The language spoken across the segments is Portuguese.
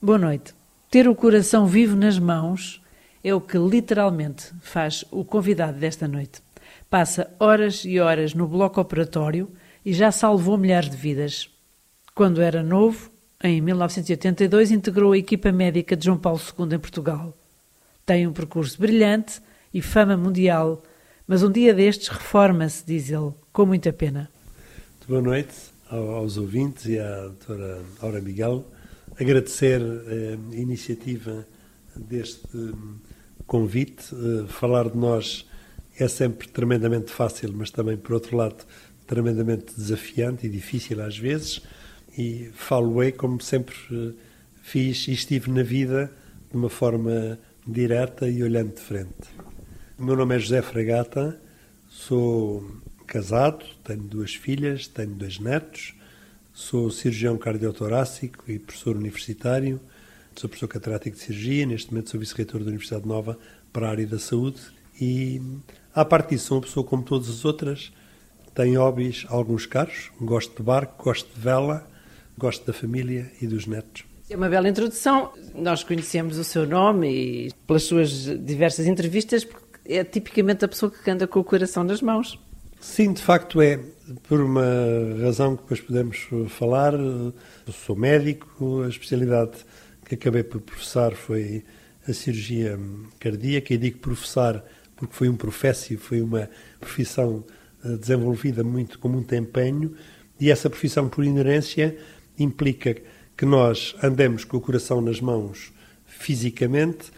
Boa noite. Ter o coração vivo nas mãos é o que literalmente faz o convidado desta noite. Passa horas e horas no bloco operatório e já salvou milhares de vidas. Quando era novo, em 1982, integrou a equipa médica de João Paulo II em Portugal. Tem um percurso brilhante e fama mundial, mas um dia destes reforma-se, diz ele, com muita pena. Boa noite aos ouvintes e à doutora Aura Miguel. Agradecer eh, a iniciativa deste convite. Eh, falar de nós é sempre tremendamente fácil, mas também, por outro lado, tremendamente desafiante e difícil às vezes. E falo-ei como sempre eh, fiz e estive na vida de uma forma direta e olhando de frente. O meu nome é José Fragata, sou casado, tenho duas filhas, tenho dois netos, sou cirurgião cardiotorácico e professor universitário, sou professor catedrático de cirurgia, neste momento sou vice-reitor da Universidade Nova para a área da saúde e, à parte disso, sou uma pessoa como todas as outras, tenho hobbies, alguns caros, gosto de barco, gosto de vela, gosto da família e dos netos. É uma bela introdução. Nós conhecemos o seu nome e pelas suas diversas entrevistas, porque é tipicamente a pessoa que anda com o coração nas mãos. Sim, de facto é. Por uma razão que depois podemos falar, eu sou médico, a especialidade que acabei por professar foi a cirurgia cardíaca, e digo professar porque foi um profécio, foi uma profissão eh, desenvolvida muito com muito empenho, e essa profissão, por inerência, implica que nós andemos com o coração nas mãos fisicamente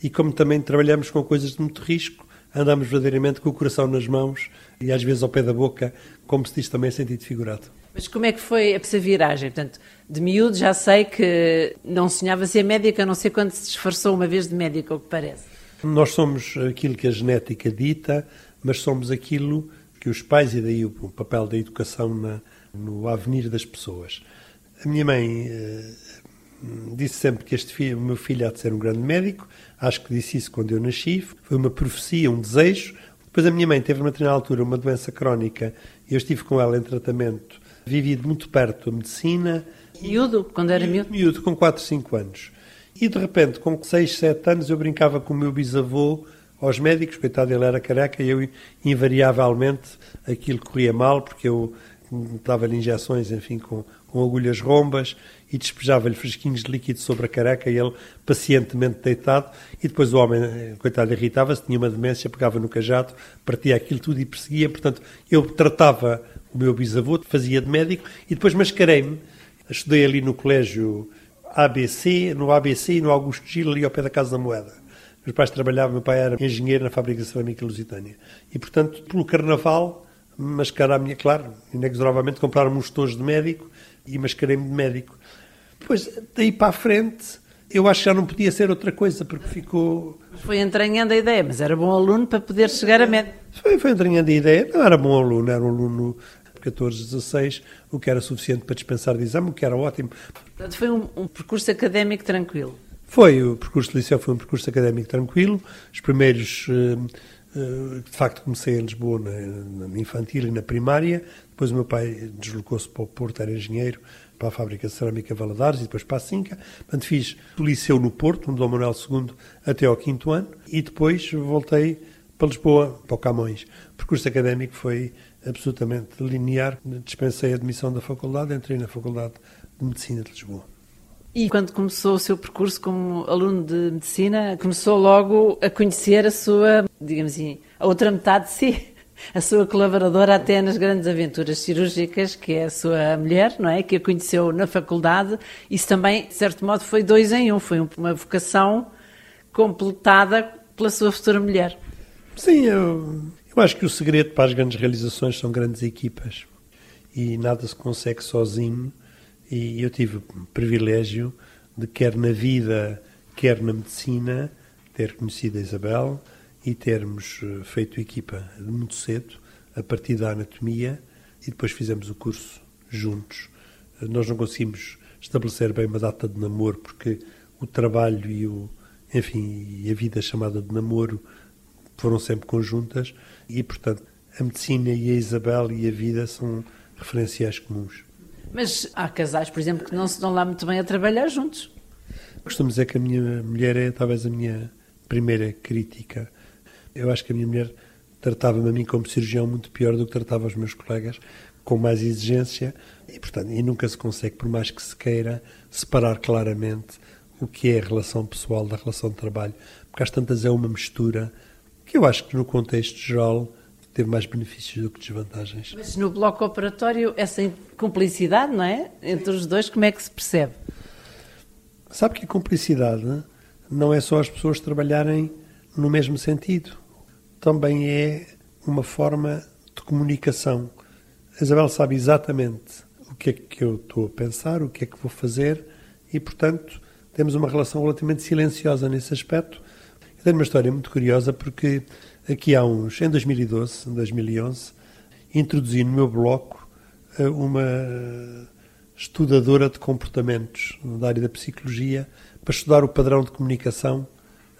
e como também trabalhamos com coisas de muito risco, andamos verdadeiramente com o coração nas mãos e às vezes ao pé da boca, como se diz também em sentido figurado. Mas como é que foi essa viragem? Portanto, de miúdo já sei que não sonhava ser médica, a não sei quando se disfarçou uma vez de médica, o que parece. Nós somos aquilo que a genética dita, mas somos aquilo que os pais, e daí o papel da educação na, no avenir das pessoas. A minha mãe eh, disse sempre que este filho, meu filho há de ser um grande médico, acho que disse isso quando eu nasci, foi uma profecia, um desejo. Depois a minha mãe teve, numa determinada altura, uma doença crónica e eu estive com ela em tratamento, vivi de muito perto a medicina. Miúdo, quando era miúdo? Miúdo, com 4, 5 anos. E de repente, com 6, 7 anos, eu brincava com o meu bisavô aos médicos, coitado, ele era careca e eu, invariavelmente, aquilo corria mal, porque eu dava-lhe injeções, enfim, com, com agulhas rombas e despejava-lhe fresquinhos de líquido sobre a careca e ele pacientemente deitado. E depois o homem, coitado, irritava-se, tinha uma demência, pegava no cajado, partia aquilo tudo e perseguia. Portanto, eu tratava o meu bisavô, fazia de médico e depois mascarei-me. Estudei ali no colégio ABC, no ABC e no Augusto Gil, ali ao pé da Casa da Moeda. Meus pais trabalhavam, meu pai era engenheiro na fábrica cerâmica lusitânia. E, portanto, pelo carnaval, mascarar a minha, claro, inexoravelmente compraram-me uns tojos de médico e mascarei-me de médico. Depois, daí para a frente, eu acho que já não podia ser outra coisa, porque ficou... Foi entranhando a ideia, mas era bom aluno para poder chegar a médico. Foi, foi entranhando a ideia, não era bom aluno, era um aluno 14, 16, o que era suficiente para dispensar de exame, o que era ótimo. Portanto, foi um, um percurso académico tranquilo. Foi, o percurso de liceu foi um percurso académico tranquilo. Os primeiros, eh, de facto, comecei em Lisboa na, na infantil e na primária. Depois o meu pai deslocou-se para o Porto, era engenheiro, para a fábrica de cerâmica Valadares e depois para a Cinca. Portanto, fiz o liceu no Porto, no Dom Manuel II, até ao quinto ano. E depois voltei para Lisboa, para o Camões. O percurso académico foi absolutamente linear. Dispensei a admissão da faculdade, entrei na Faculdade de Medicina de Lisboa. E quando começou o seu percurso como aluno de medicina, começou logo a conhecer a sua, digamos assim, a outra metade de si, a sua colaboradora até nas grandes aventuras cirúrgicas, que é a sua mulher, não é? Que a conheceu na faculdade. Isso também, de certo modo, foi dois em um, foi uma vocação completada pela sua futura mulher. Sim, eu, eu acho que o segredo para as grandes realizações são grandes equipas e nada se consegue sozinho e eu tive o privilégio de, quer na vida, quer na medicina, ter conhecido a Isabel e termos eh, feito equipa muito cedo, a partir da anatomia, e depois fizemos o curso juntos. Eh, nós não conseguimos estabelecer bem uma data de namoro, porque o trabalho e o, enfim, e a vida chamada de namoro foram sempre conjuntas, e portanto a medicina e a Isabel e a vida são referenciais comuns. Mas há casais, por exemplo, que não se dão lá muito bem a trabalhar juntos. Costumo dizer que a minha mulher é talvez a minha primeira crítica. Eu acho que a minha mulher tratava-me a mim como cirurgião muito pior do que tratava os meus colegas, com mais exigência, e, portanto, e nunca se consegue, por mais que se queira, separar claramente o que é a relação pessoal da relação de trabalho, porque às tantas é uma mistura que eu acho que no contexto geral teve mais benefícios do que desvantagens. Mas no bloco operatório, essa cumplicidade, não é? Entre os dois, como é que se percebe? Sabe que a cumplicidade não é só as pessoas trabalharem no mesmo sentido, também é uma forma de comunicação. A Isabel sabe exatamente o que é que eu estou a pensar, o que é que vou fazer e, portanto, temos uma relação relativamente silenciosa nesse aspecto. Eu tenho uma história muito curiosa porque aqui há uns, em 2012, em 2011, introduzi no meu bloco eh, uma estudadora de comportamentos da área da psicologia para estudar o padrão de comunicação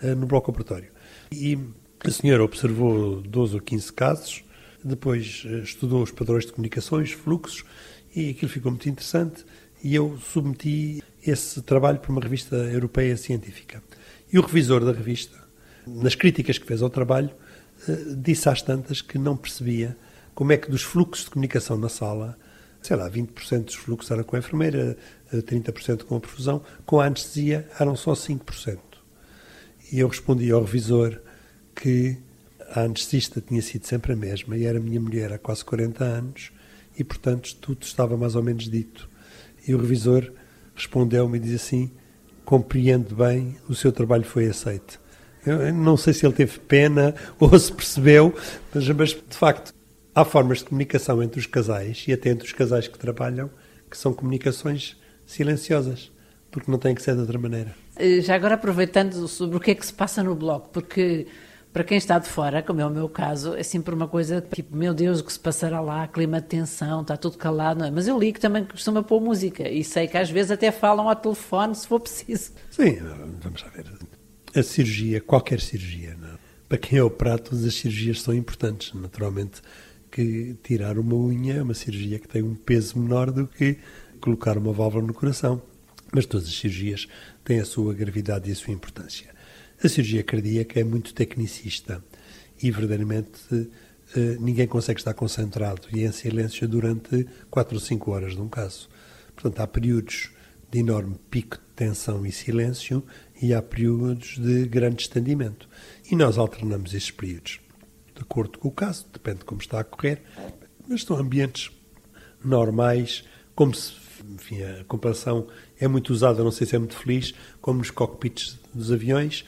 eh, no bloco operatório. E a senhora observou 12 ou 15 casos, depois eh, estudou os padrões de comunicações, fluxos, e aquilo ficou muito interessante e eu submeti esse trabalho para uma revista europeia científica. E o revisor da revista, nas críticas que fez ao trabalho, disse às tantas que não percebia como é que dos fluxos de comunicação na sala sei lá, 20% dos fluxos eram com a enfermeira, 30% com a profusão, com a anestesia eram só 5%. E eu respondi ao revisor que a anestesista tinha sido sempre a mesma e era minha mulher há quase 40 anos e, portanto, tudo estava mais ou menos dito. E o revisor respondeu-me e disse assim: compreende bem, o seu trabalho foi aceito. Eu não sei se ele teve pena ou se percebeu, mas, mas de facto há formas de comunicação entre os casais e até entre os casais que trabalham que são comunicações silenciosas, porque não têm que ser de outra maneira. Eh, já agora aproveitando sobre o que é que se passa no bloco, porque para quem está de fora, como é o meu caso, é sempre uma coisa tipo, meu Deus, o que se passará lá, clima de tensão, está tudo calado. Não é? Mas eu li que também costuma pôr música e sei que às vezes até falam ao telefone se for preciso. Sim, vamos lá ver. A cirurgia, qualquer cirurgia, não? É? para quem é operado, todas as cirurgias são importantes. Naturalmente, que tirar uma unha é uma cirurgia que tem um peso menor do que colocar uma válvula no coração. Mas todas as cirurgias têm a sua gravidade e a sua importância. A cirurgia cardíaca é muito tecnicista e verdadeiramente eh, ninguém consegue estar concentrado e em silêncio durante 4 ou 5 horas de um caso. Portanto, há períodos de enorme pico tensão e silêncio e há períodos de grande estendimento. E nós alternamos esses períodos de acordo com o caso, depende de como está a correr, mas são ambientes normais, como se, enfim, a comparação é muito usada, não sei se é muito feliz, como nos cockpits dos aviões,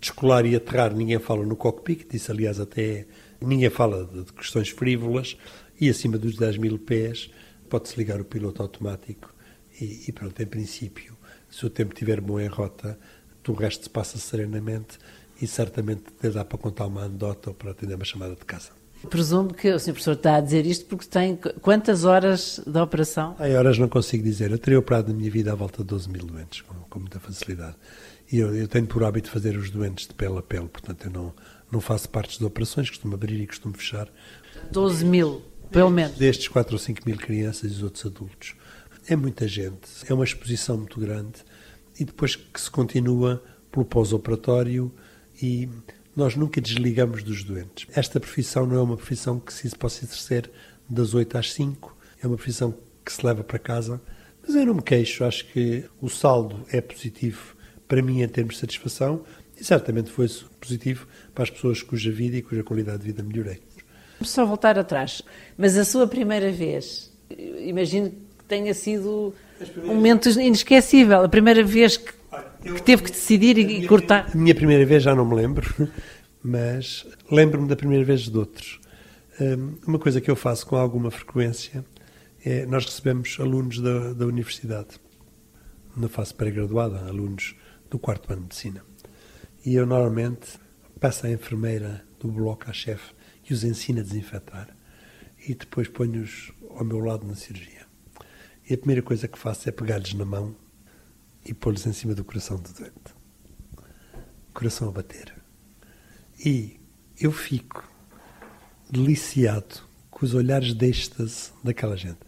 descolar e aterrar, ninguém fala no cockpit, isso aliás até ninguém fala de, questões frívolas, e acima dos 10 mil pés pode-se ligar o piloto automático e, e pronto, em princípio, se o tempo estiver bom em rota, o resto se passa serenamente e certamente dá para contar uma anedota ou para atender uma chamada de casa. Presumo que o Sr. Professor está a dizer isto porque tem quantas horas de operação? Em horas não consigo dizer. Eu teria operado na minha vida à volta de 12 mil doentes, com, com muita facilidade. E eu, eu, tenho por hábito fazer os doentes de pele a pele, portanto eu não, não faço partes de operações, costumo abrir e costumo fechar. 12 mil, pelo menos? Destes 4 ou 5 mil crianças e os outros adultos. É muita gente, é uma exposição muito grande e depois que se continua pelo pós-operatório, e nós nunca desligamos dos doentes. Esta profissão não é uma profissão que se possa exercer das 8 às 5, é uma profissão que se leva para casa, mas eu não me queixo, acho que o saldo é positivo para mim em termos de satisfação e certamente foi positivo para as pessoas cuja vida e cuja qualidade de vida melhorei. Só voltar atrás, mas a sua primeira vez, imagino tenha sido um momento inesquecível, a primeira vez que que teve que decidir e, cortar? A minha primeira vez já não me lembro, mas lembro-me da primeira vez de outros. Hum, uma coisa que eu faço com alguma frequência é nós recebemos alunos da, da universidade, na fase pré-graduada, alunos do quarto ano de medicina. E eu normalmente passo a enfermeira do bloco à chefe e os ensino a desinfetar e depois ponho-os ao meu lado na cirurgia. E a primeira coisa que faço é pegar-lhes na mão e pô-los em cima do coração do doente. Coração a bater. E eu fico deliciado com os olhares de daquela gente.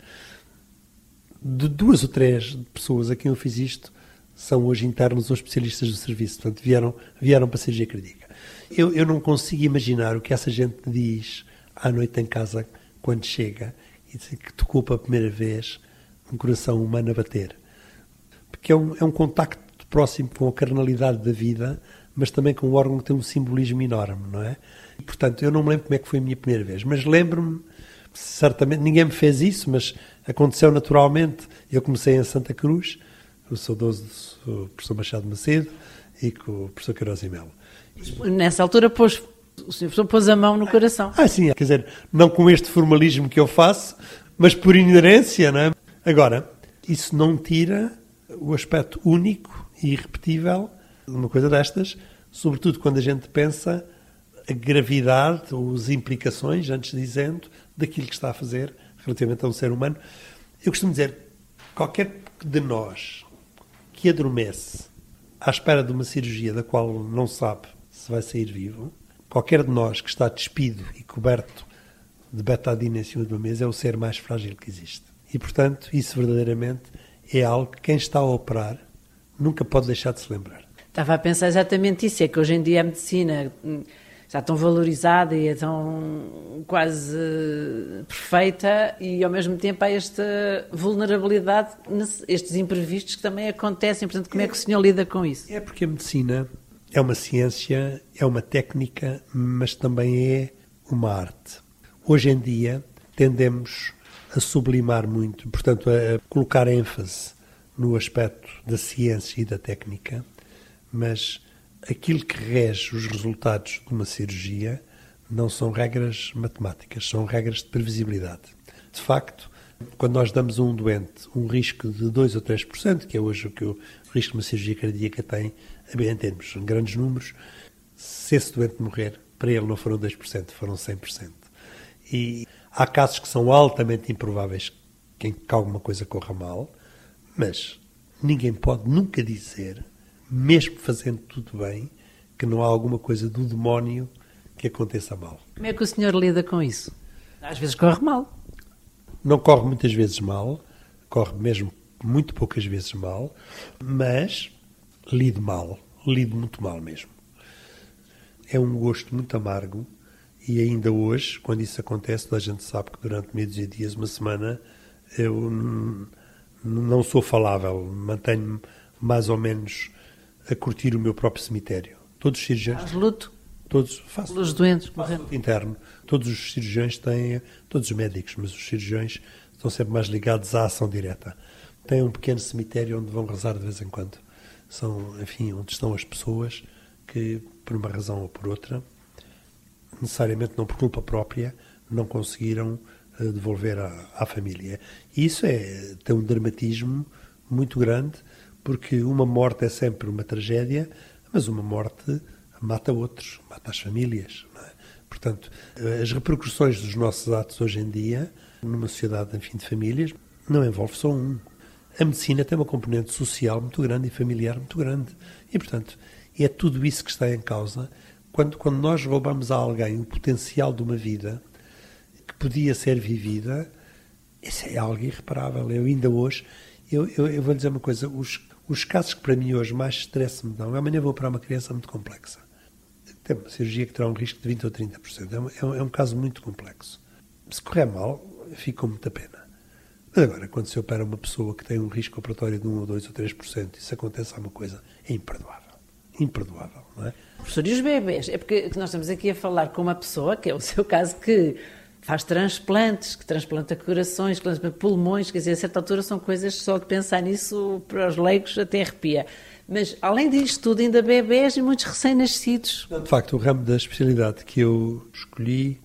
De duas ou três pessoas a quem eu fiz isto, são hoje internos ou especialistas do serviço, portanto vieram, vieram para a cirurgia cardíaca. Eu, eu não consigo imaginar o que essa gente diz à noite em casa quando chega e diz que tocou pela primeira vez um coração humano a bater. Porque é um, é um contacto próximo com a carnalidade da vida, mas também com um órgão que tem um simbolismo enorme, não é? E, portanto, eu não me lembro como é que foi a minha primeira vez, mas lembro-me, certamente, ninguém me fez isso, mas aconteceu naturalmente. Eu comecei em Santa Cruz, o saudoso do professor Machado Macedo e com o professor Queiroz e Melo. Nessa altura pôs, o senhor professor pôs a mão no coração. Ah, sim, quer dizer, não com este formalismo que eu faço, mas por inerência, não é? Agora, isso não tira o aspecto único e irrepetível de uma coisa destas, sobretudo quando a gente pensa a gravidade ou as implicações, antes dizendo, daquilo que está a fazer relativamente a um ser humano. Eu costumo dizer, qualquer de nós que adormece à espera de uma cirurgia da qual não sabe se vai sair vivo, qualquer de nós que está despido e coberto de betadina em cima de uma mesa é o ser mais frágil que existe. E, portanto, isso verdadeiramente é algo que quem está a operar nunca pode deixar de se lembrar. Estava a pensar exatamente isso, é que hoje em dia a medicina está tão valorizada e é tão quase perfeita e ao mesmo tempo há esta vulnerabilidade, estes imprevistos que também acontecem. Portanto, como é que o senhor lida com isso? É porque a medicina é uma ciência, é uma técnica, mas também é uma arte. Hoje em dia tendemos a sublimar muito, portanto, a colocar ênfase no aspecto da ciência e da técnica, mas aquilo que rege os resultados de uma cirurgia não são regras matemáticas, são regras de previsibilidade. De facto, quando nós damos a um doente um risco de 2 ou 3%, que é hoje o que o risco de uma cirurgia cardíaca tem, em termos em grandes números, se esse doente morrer, para ele não foram 2%, foram 100%. E há casos que são altamente improváveis que alguma coisa corra mal, mas ninguém pode nunca dizer mesmo fazendo tudo bem, que não há alguma coisa do demónio que aconteça mal. Como é que o senhor lida com isso? Às vezes corre mal. Não corre muitas vezes mal, corre mesmo muito poucas vezes mal, mas lido mal, lido muito mal mesmo. É um gosto muito amargo e ainda hoje, quando isso acontece, a gente sabe que durante meses e dias, uma semana, eu não sou falável, mantenho-me mais ou menos a curtir o meu próprio cemitério. Todos os cirurgiões. Faz luto? Todos, faço, Pelos doentes, faço luto interno. Todos os cirurgiões têm, todos os médicos, mas os cirurgiões estão sempre mais ligados à ação direta. Têm um pequeno cemitério onde vão rezar de vez em quando. São, enfim, onde estão as pessoas que, por uma razão ou por outra, necessariamente não por culpa própria, não conseguiram uh, devolver à, à família. E isso é, tem um dramatismo muito grande porque uma morte é sempre uma tragédia, mas uma morte mata outros, mata as famílias. É? Portanto, as repercussões dos nossos atos hoje em dia, numa sociedade enfim, de famílias, não envolve só um. A medicina tem uma componente social muito grande e familiar muito grande. E, portanto, é tudo isso que está em causa. Quando, quando nós roubamos a alguém o potencial de uma vida que podia ser vivida, isso é algo irreparável. Eu ainda hoje, eu, eu, eu vou lhe dizer uma coisa, os, os casos que para mim hoje mais stress me dão, amanhã vou para uma criança muito complexa. Tem uma cirurgia que terá um risco de 20 ou 30%. É um, é um, é um caso muito complexo. Se correr mal, fico com muita pena. Mas agora, quando se opera uma pessoa que tem um risco operatório de 1 ou 2 ou 3%, isso acontece alguma coisa, é imperdoável. Imperdoável, não é? Professor, e os bebês? É porque nós estamos aqui a falar com uma pessoa, que é o seu caso, que faz transplantes, que transplanta corações, que transplanta pulmões, quer dizer, a certa altura são coisas só de pensar nisso para os leigos até arrepia. Mas, além disto tudo, ainda bebés e muitos recém-nascidos. De facto, o ramo da especialidade que eu escolhi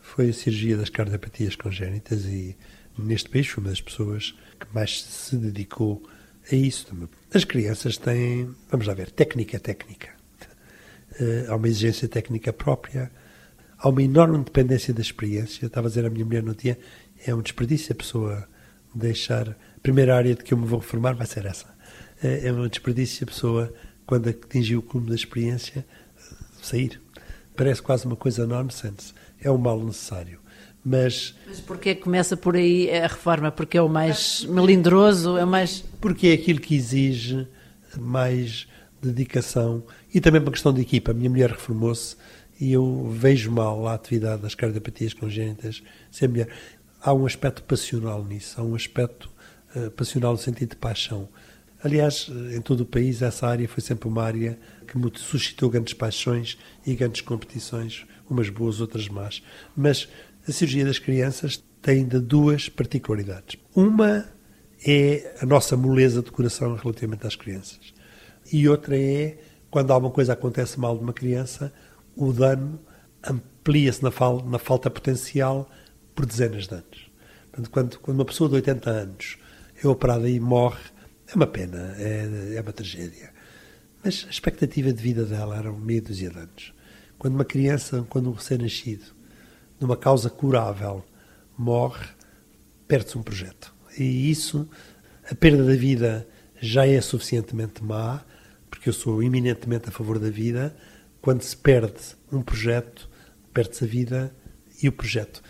foi a cirurgia das cardiopatias congénitas e, neste país, fui uma das pessoas que mais se dedicou a isso. As crianças têm, vamos lá ver, técnica técnica. Eh, há uma exigência técnica própria, há uma enorme dependência da experiência. Estava a dizer à minha mulher no dia, é um desperdício a pessoa deixar. A primeira área de que eu me vou reformar vai ser essa. É, é um desperdício a pessoa, quando atingiu o cume da experiência, sair. Parece quase uma coisa nonsense. É um mal necessário. Mas, Mas porquê começa por aí a reforma? Porque é o mais melindroso, é o mais... Porque é aquilo que exige mais dedicação e também uma questão de equipa. A minha mulher reformou-se e eu vejo mal a atividade das cardiopatias congénitas sem mulher. Há um aspecto passional nisso, há um aspecto uh, passional no sentido de paixão. Aliás, em todo o país, essa área foi sempre uma área que suscitou grandes paixões e grandes competições, umas boas, outras más. Mas a cirurgia das crianças tem ainda duas particularidades. Uma é a nossa moleza de coração relativamente às crianças. E outra é, quando alguma coisa acontece mal de uma criança, o dano amplia-se na, fal na, falta potencial por dezenas de anos. Portanto, quando, quando uma pessoa de 80 anos é operada e morre, é uma pena, é, é uma tragédia. Mas a expectativa de vida dela era meia dúzia de anos. Quando uma criança, quando um recém-nascido, numa causa curável, morre, perde-se um projeto. E isso, a perda da vida já é suficientemente má, porque eu sou eminentemente a favor da vida. Quando se perde um projeto, perde-se a vida e o projeto.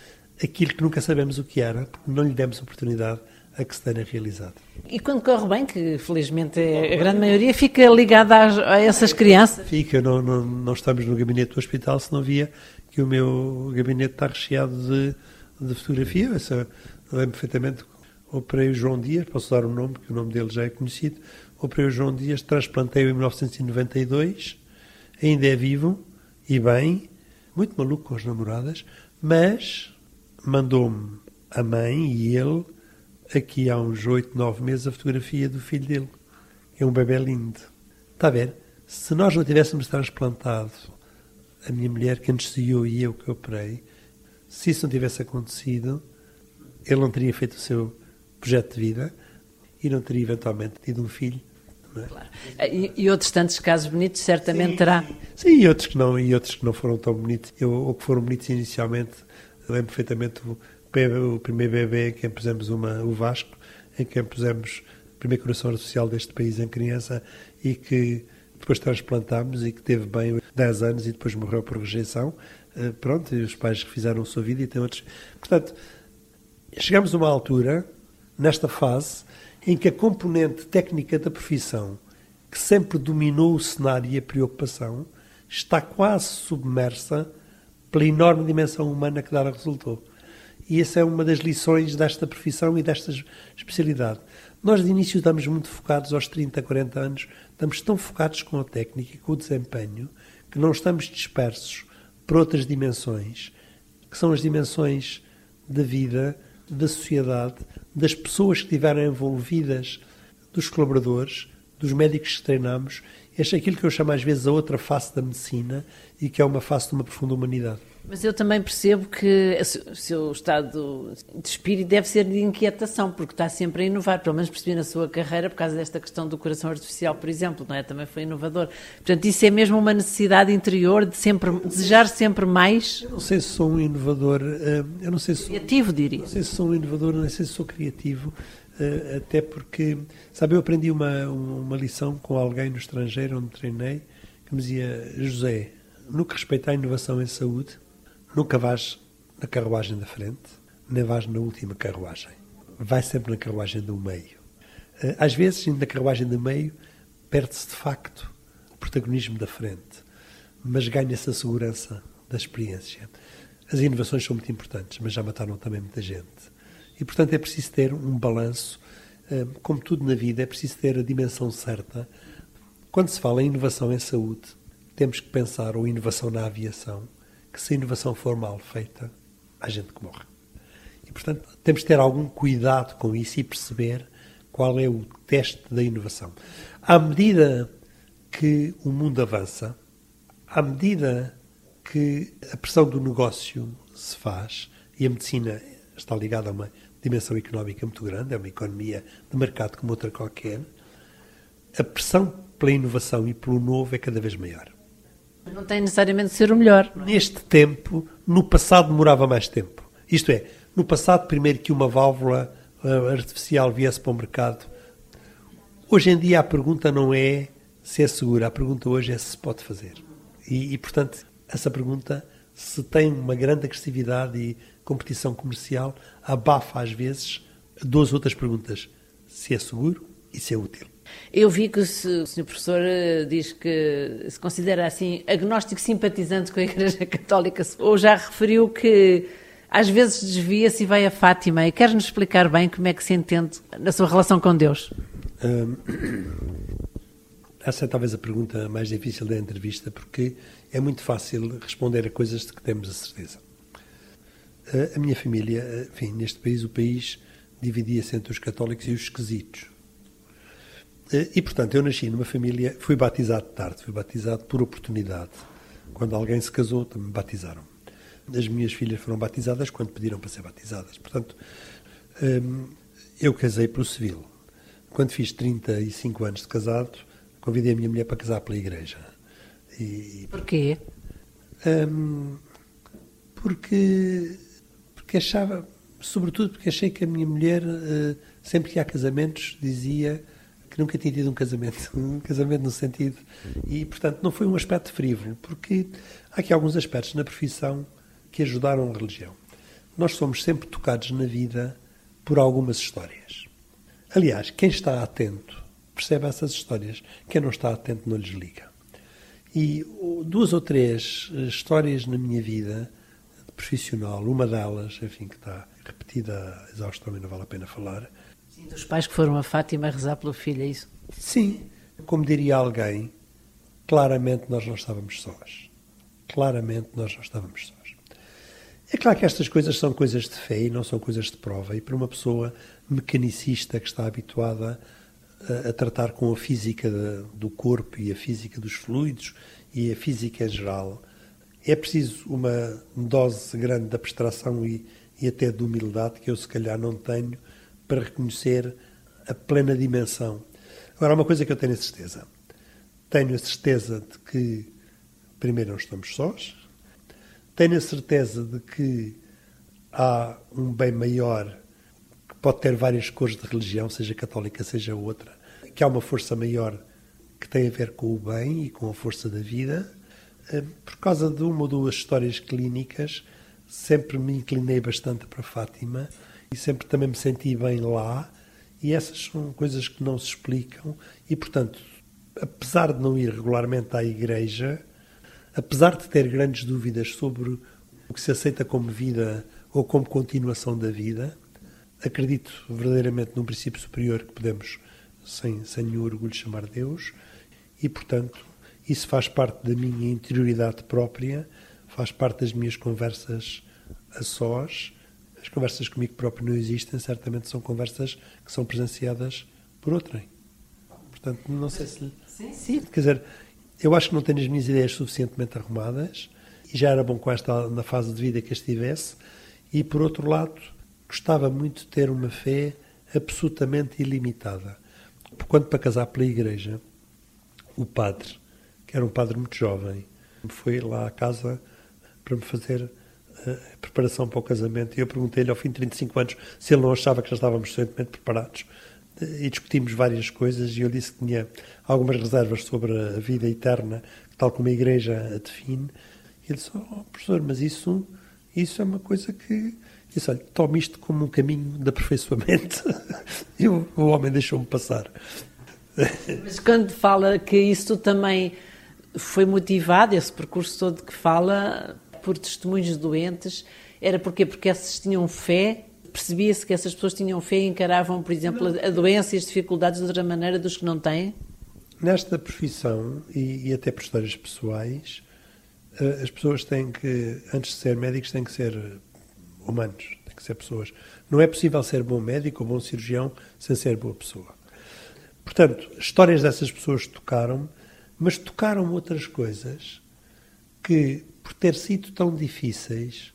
Aquilo que nunca sabemos o que era, porque não lhe demos oportunidade a que se tenha realizado. E quando corre bem, que felizmente é a grande maioria, fica ligada às, a essas crianças? Fica, não, não, não estamos no gabinete do hospital se não via que o meu gabinete está recheado de, de fotografia. Essa, lembro perfeitamente, operei o João Dias, posso dar o um nome, porque o nome dele já é conhecido, o João Dias, transplantei-o em 1992, ainda é vivo e bem, muito maluco com as namoradas, mas mandou-me a mãe e ele aqui há uns oito, nove meses a fotografia do filho dele, é um bebê lindo. Está a ver? Se nós não tivéssemos transplantado a minha mulher que anestesiou e eu que operei, se isso não tivesse acontecido, ele não teria feito o seu projeto de vida e não teria eventualmente tido um filho. É? Claro. E, e, outros tantos casos bonitos certamente sim, terá. Sim, e outros que não, e outros que não foram tão bonitos, eu, ou que foram bonitos inicialmente. lembro perfeitamente o, o primeiro bebê em quem pusemos uma, o Vasco, em quem pusemos o primeiro coração artificial deste país em criança e que depois transplantámos e que teve bem 10 anos e depois morreu por rejeição. Uh, pronto, e os pais fizeram a sua vida e tem outros. Portanto, chegamos a uma altura, nesta fase, em que a componente técnica da profissão, que sempre dominou o cenário e a preocupação, está quase submersa pela enorme dimensão humana que dela resultou. E essa é uma das lições desta profissão e desta especialidade. Nós, de início, estamos muito focados aos 30, 40 anos, estamos tão focados com a técnica e com o desempenho que não estamos dispersos por outras dimensões, que são as dimensões da vida, da sociedade, das pessoas que estiveram envolvidas, dos colaboradores, dos médicos que treinamos. Este é aquilo que eu chamo às vezes a outra face da medicina e que é uma face de uma profunda humanidade. Mas eu também percebo que o seu estado de espírito deve ser de inquietação, porque está sempre a inovar. Pelo menos percebi na sua carreira, por causa desta questão do coração artificial, por exemplo, não é? Também foi inovador. Portanto, isso é mesmo uma necessidade interior de sempre desejar sempre mais. Eu não sei se sou um inovador, eh, eu não sei se criativo diria. Não sei se sou um inovador, não sei se sou criativo, eh, até porque, sabe, eu aprendi uma uma lição com alguém no estrangeiro onde treinei que me dizia José, no que respeita à inovação em saúde Nunca vais na carruagem da frente, nem vais na última carruagem. Vai sempre na carruagem do meio. Eh, às vezes, indo na carruagem do meio, perde-se de facto o protagonismo da frente, mas ganha-se a segurança da experiência. As inovações são muito importantes, mas já mataram também muita gente. E, portanto, é preciso ter um balanço. Eh, como tudo na vida, é preciso ter a dimensão certa. Quando se fala em inovação em saúde, temos que pensar, ou inovação na aviação, que se a inovação for mal feita, há gente que morre. E, portanto, temos de ter algum cuidado com isso e perceber qual é o teste da inovação. À medida que o mundo avança, à medida que a pressão do negócio se faz, e a medicina está ligada a uma dimensão económica muito grande, é uma economia de mercado como outra qualquer, a pressão pela inovação e pelo novo é cada vez maior. Não tem necessariamente de ser o melhor. Neste tempo, no passado demorava mais tempo. Isto é, no passado, primeiro que uma válvula uh, artificial viesse para o mercado. Hoje em dia a pergunta não é se é segura, a pergunta hoje é se se pode fazer. E, e portanto, essa pergunta, se tem uma grande agressividade e competição comercial, abafa às vezes duas outras perguntas: se é seguro e se é útil. Eu vi que o Sr. Professor eh, diz que se considera assim agnóstico simpatizante com a Igreja Católica, ou já referiu que às vezes desvia-se e vai a Fátima. E queres-nos explicar bem como é que se entende na sua relação com Deus? Essa é talvez a pergunta mais difícil da entrevista, porque é muito fácil responder a coisas de que temos a certeza. A minha família, enfim, neste país, o país dividia-se entre os católicos e os esquisitos. E, portanto, eu nasci numa família, fui batizado tarde, fui batizado por oportunidade. Quando alguém se casou, também batizaram. As minhas filhas foram batizadas quando pediram para ser batizadas. Portanto, hum, eu casei pelo civil. Quando fiz 35 anos de casado, convidei a minha mulher para casar pela igreja. E, Porquê? Hum, porque, porque achava, sobretudo porque achei que a minha mulher, uh, sempre que há casamentos, dizia que nunca tinha tido um casamento, um casamento no sentido. E, portanto, não foi um aspecto frívolo, porque há aqui alguns aspectos na profissão que ajudaram a religião. Nós somos sempre tocados na vida por algumas histórias. Aliás, quem está atento percebe essas histórias, quem não está atento não lhes liga. E duas ou três eh, histórias na minha vida profissional, uma delas, enfim, que está repetida a exaustão e não vale a pena falar. Sim, dos pais que foram a Fátima rezar pelo filho, é isso? Sim, como diria alguém, claramente nós não estávamos sós. Claramente nós não estávamos sós. É claro que estas coisas são coisas de fé e não são coisas de prova. E para uma pessoa mecanicista que está habituada a, a tratar com a física de, do corpo e a física dos fluidos e a física em geral, é preciso uma dose grande de abstração e, e até de humildade que eu se calhar não tenho para reconhecer a plena dimensão. Agora, uma coisa que eu tenho a certeza. Tenho a certeza de que, primeiro, não estamos sós. Tenho a certeza de que há um bem maior que pode ter várias cores de religião, seja católica, seja outra, que há uma força maior que tem a ver com o bem e com a força da vida eh, por causa de uma ou duas histórias clínicas, sempre me inclinei bastante para Fátima e sempre também me senti bem lá. E essas são coisas que não se explicam. E, portanto, apesar de não ir regularmente à igreja, apesar de ter grandes dúvidas sobre o que se aceita como vida ou como continuação da vida, acredito verdadeiramente num princípio superior que podemos, sem, sem nenhum orgulho, chamar Deus. E, portanto, isso faz parte da minha interioridade própria, faz parte das minhas conversas a sós. As conversas comigo próprio não existem, certamente são conversas que são presenciadas por outrem. Portanto, não sei se. Sim, sim. Quer dizer, eu acho que não tenho as minhas ideias suficientemente arrumadas e já era bom com esta na fase de vida que estivesse. E por outro lado, gostava muito de ter uma fé absolutamente ilimitada. Quando para casar pela igreja, o padre que era um padre muito jovem. Foi lá à casa para me fazer a preparação para o casamento e eu perguntei-lhe ao fim de 35 anos se ele não achava que já estávamos suficientemente preparados eh, e discutimos várias coisas e eu disse que tinha algumas reservas sobre a vida eterna, tal como a Igreja a define. E ele disse, oh, professor, mas isso, isso é uma coisa que... disse, olha, tome isto como um caminho de aperfeiçoamento. e o, o homem deixou-me passar. Mas quando fala que isso também foi motivado, esse percurso todo que fala, por testemunhos doentes. Era porque Porque essas tinham fé, percebia-se que essas pessoas tinham fé e encaravam, por exemplo, a doença e as dificuldades de outra maneira dos que não têm? Nesta profissão, e, e até por histórias pessoais, eh, as pessoas têm que, antes de ser médicos, têm que ser humanos, têm que ser pessoas. Não é possível ser bom médico ou bom cirurgião sem ser boa pessoa. Portanto, histórias dessas pessoas tocaram mas tocaram outras coisas que, por ter sido tão difíceis,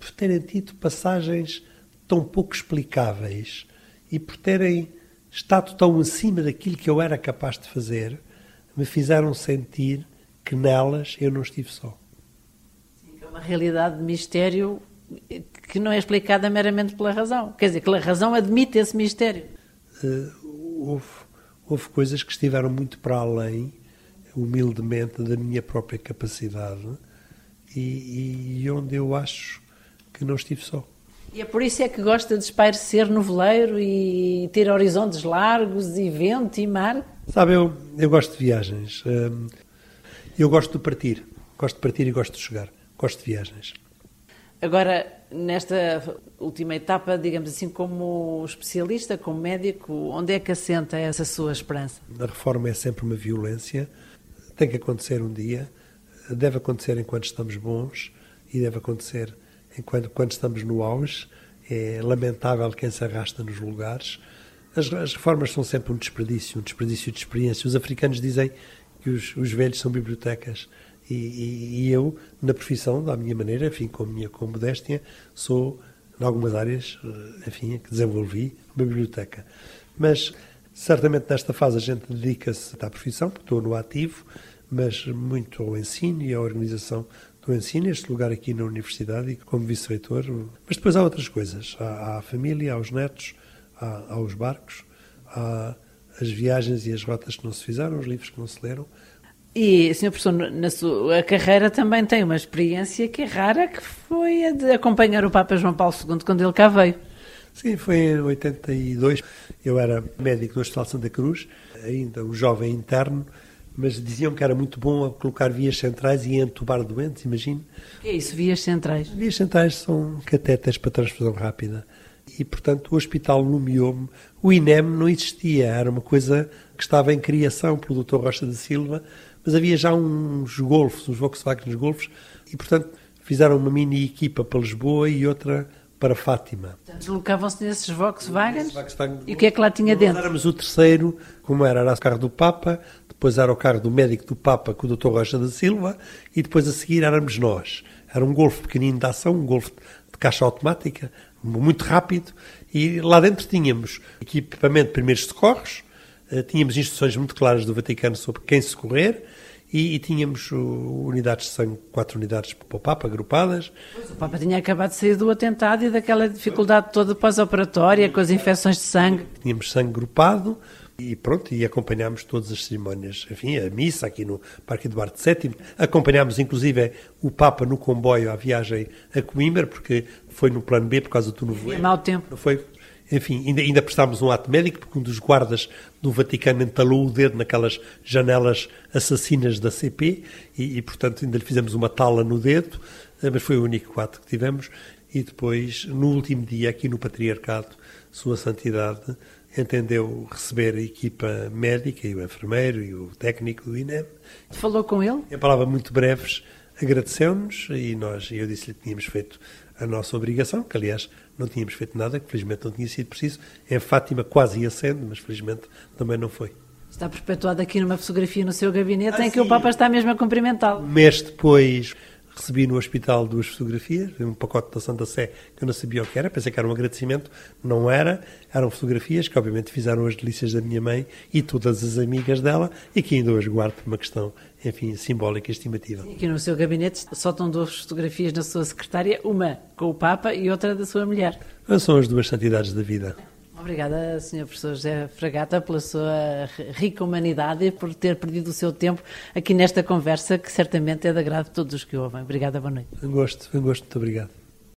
por terem tido passagens tão pouco explicáveis e por terem estado tão acima daquilo que eu era capaz de fazer, me fizeram sentir que nelas eu não estive só. É uma realidade de mistério que não é explicada meramente pela razão. Quer dizer, que a razão admite esse mistério. Uh, houve, houve coisas que estiveram muito para além humildemente da minha própria capacidade e, e onde eu acho que não estive só. E é por isso é que gosta de espairecer no veleiro e ter horizontes largos e vento e mar? Sabe, eu, eu gosto de viagens. Hum, eu gosto de partir. Gosto de partir e gosto de chegar. Gosto de viagens. Agora, nesta última etapa, digamos assim, como especialista, como médico, onde é que assenta essa sua esperança? A reforma é sempre uma violência. Tem que acontecer um dia. Deve acontecer enquanto estamos bons e deve acontecer enquanto quando estamos no auge. É lamentável quem se arrasta nos lugares. As, as, reformas são sempre um desperdício, um desperdício de experiência. Os africanos dizem que os, os velhos são bibliotecas. E, e, e, eu, na profissão, da minha maneira, enfim, com a minha com modéstia, sou, em algumas áreas, eh, enfim, que desenvolvi uma biblioteca. Mas, certamente, nesta fase a gente dedica-se à profissão, porque estou no ativo, mas muito ao ensino e à organização do ensino, este lugar aqui na universidade e como vice-reitor. Mas depois há outras coisas. Há, há a família, há os netos, há, há os barcos, há as viagens e as rotas que não se fizeram, os livros que não se leram. E, Sr. Professor, na sua carreira também tem uma experiência que é rara, que foi a de acompanhar o Papa João Paulo II quando ele cá veio. Sim, foi em 82. Eu era médico do Hospital Santa Cruz, ainda um jovem interno, mas diziam que era muito bom colocar vias centrais e entubar doentes, imagine. O que é isso, vias centrais? Vias centrais são catéteres para transfusão rápida. E, portanto, o hospital nomeou-me. O INEM não existia, era uma coisa que estava em criação pelo Dr. Rocha da Silva, mas havia já uns Golfs, uns Volkswagen Golfs, e, portanto, fizeram uma mini equipa para Lisboa e outra para Fátima. Deslocavam-se nesses Volkswagen? E o que é que lá tinha dentro? Nós éramos o terceiro, como era, era o carro do Papa, depois era o carro do médico do Papa com o Dr. Rocha da Silva, e depois a seguir éramos nós. Era um Golf pequenino de ação, um Golf de caixa automática, muito rápido, e lá dentro tínhamos equipamento de primeiros socorros, eh, tínhamos instruções muito claras do Vaticano sobre quem socorrer, e, e tínhamos unidades de sangue, quatro unidades para o Papa, agrupadas. O Papa tinha acabado de sair do atentado e daquela dificuldade toda pós-operatória, com as infecções de sangue. Tínhamos sangue grupado, e pronto, e acompanhámos todas as cerimónias, enfim, a missa aqui no Parque Eduardo VII. Acompanhámos, inclusive, o Papa no comboio à viagem a Coimbra, porque foi no plano B por causa do novo. Mau tempo. Não foi? Enfim, ainda, ainda prestámos um ato médico, porque um dos guardas do Vaticano entalou o dedo naquelas janelas assassinas da CP, e, e portanto ainda lhe fizemos uma tala no dedo, eh, mas foi o único ato que tivemos. E depois, no último dia, aqui no Patriarcado, Sua Santidade entendeu receber a equipa médica e o enfermeiro e o técnico do INEM. Falou com ele? Em palavras muito breves, agradeceu-nos e nós, eu disse-lhe que tínhamos feito a nossa obrigação, que aliás não tínhamos feito nada, que felizmente não tinha sido preciso. Em Fátima quase ia sendo, mas felizmente também não foi. Está perpetuado aqui numa fotografia no seu gabinete ah, em que sim. o Papa está mesmo a cumprimentá-lo. Um mês depois Recebi no hospital duas fotografias, um pacote da Santa Sé que eu não sabia o que era, pensei que era um agradecimento, não era. Eram fotografias que, obviamente, fizeram as delícias da minha mãe e todas as amigas dela e que ainda hoje guardo por uma questão, enfim, simbólica e estimativa. E aqui no seu gabinete só estão duas fotografias na sua secretária, uma com o Papa e outra da sua mulher. São as duas santidades da vida. Obrigada, Sr. Professor José Fragata, pela sua rica humanidade e por ter perdido o seu tempo aqui nesta conversa, que certamente é de agrado de todos os que ouvem. Obrigada, boa noite. Um gosto, um gosto, muito obrigado.